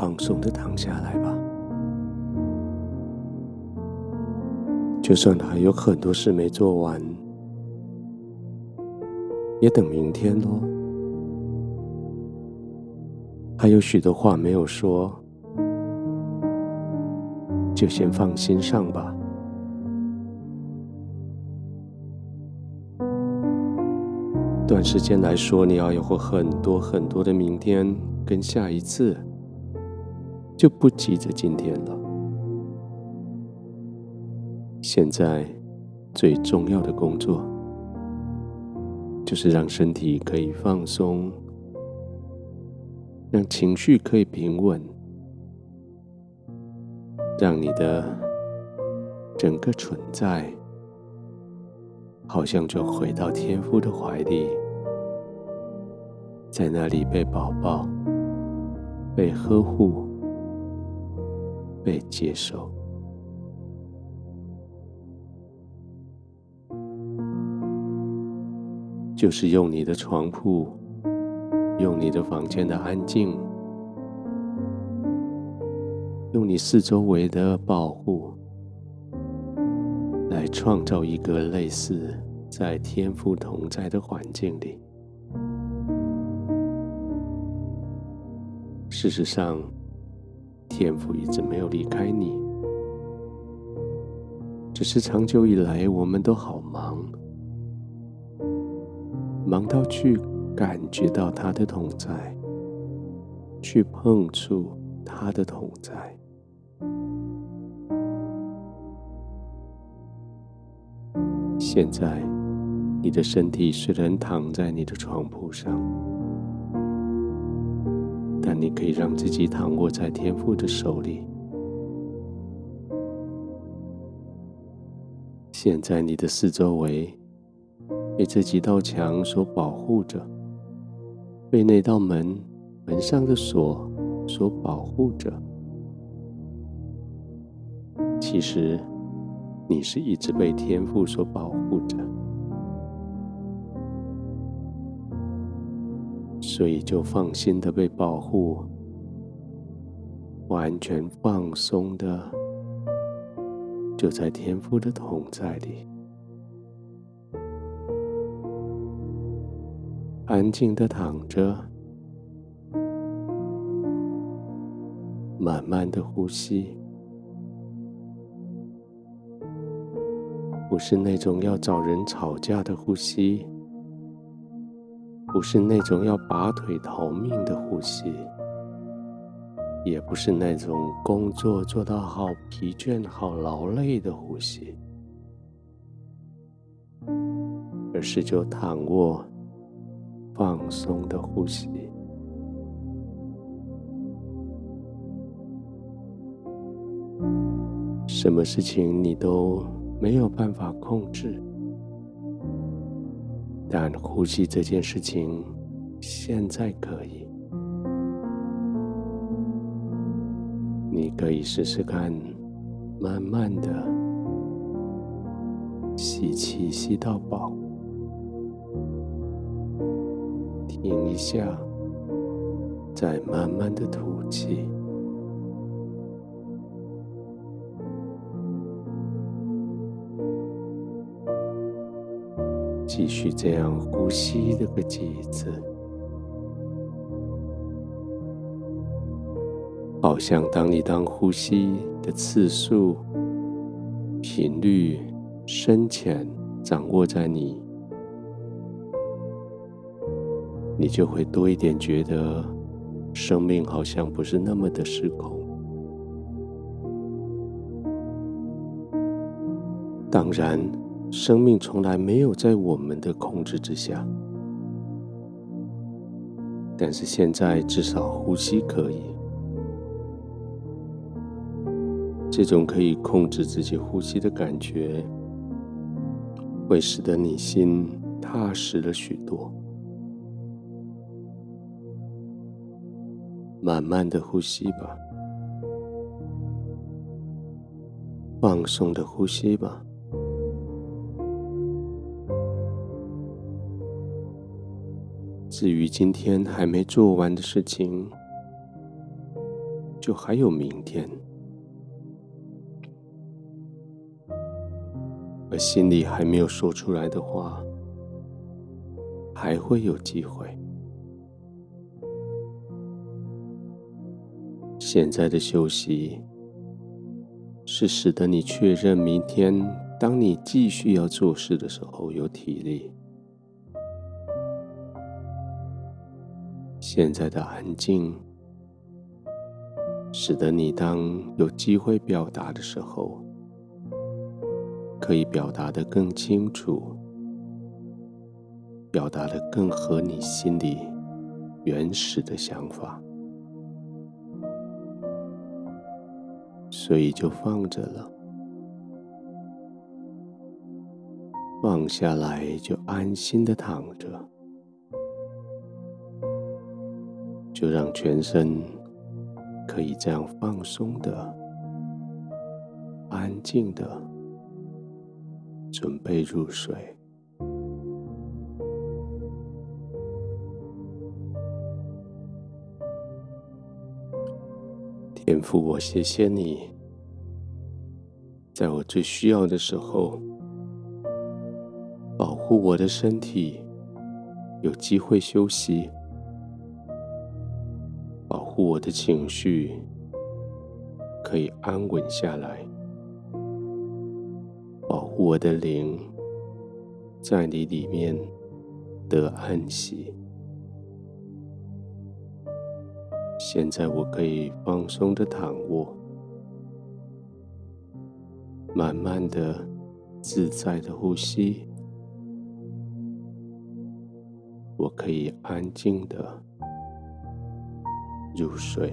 放松的躺下来吧。就算还有很多事没做完，也等明天喽。还有许多话没有说，就先放心上吧。短时间来说，你要有过很多很多的明天跟下一次，就不急着今天了。现在最重要的工作，就是让身体可以放松，让情绪可以平稳，让你的整个存在，好像就回到天父的怀里。在那里被宝宝、被呵护、被接受，就是用你的床铺，用你的房间的安静，用你四周围的保护，来创造一个类似在天父同在的环境里。事实上，天父一直没有离开你，只是长久以来我们都好忙，忙到去感觉到他的同在，去碰触他的同在。现在，你的身体虽然躺在你的床铺上。但你可以让自己躺卧在天父的手里。现在你的四周围被这几道墙所保护着，被那道门门上的锁所保护着。其实你是一直被天父所保护着。所以就放心的被保护，完全放松的，就在天父的同在里，安静的躺着，慢慢的呼吸，不是那种要找人吵架的呼吸。不是那种要拔腿逃命的呼吸，也不是那种工作做到好疲倦、好劳累的呼吸，而是就躺卧、放松的呼吸。什么事情你都没有办法控制。但呼吸这件事情，现在可以。你可以试试看，慢慢的吸气，吸到饱，停一下，再慢慢的吐气。继续这样呼吸这个几次，好像当你当呼吸的次数、频率、深浅掌握在你，你就会多一点觉得生命好像不是那么的失控。当然。生命从来没有在我们的控制之下，但是现在至少呼吸可以。这种可以控制自己呼吸的感觉，会使得你心踏实了许多。慢慢的呼吸吧，放松的呼吸吧。至于今天还没做完的事情，就还有明天，而心里还没有说出来的话，还会有机会。现在的休息，是使得你确认明天，当你继续要做事的时候有体力。现在的安静，使得你当有机会表达的时候，可以表达的更清楚，表达的更合你心里原始的想法，所以就放着了，放下来就安心的躺着，就让全身。可以这样放松的、安静的准备入睡。天父，我谢谢你，在我最需要的时候，保护我的身体，有机会休息。我的情绪可以安稳下来，保护我的灵在你里面得安息。现在我可以放松的躺卧，慢慢的、自在的呼吸。我可以安静的。入睡。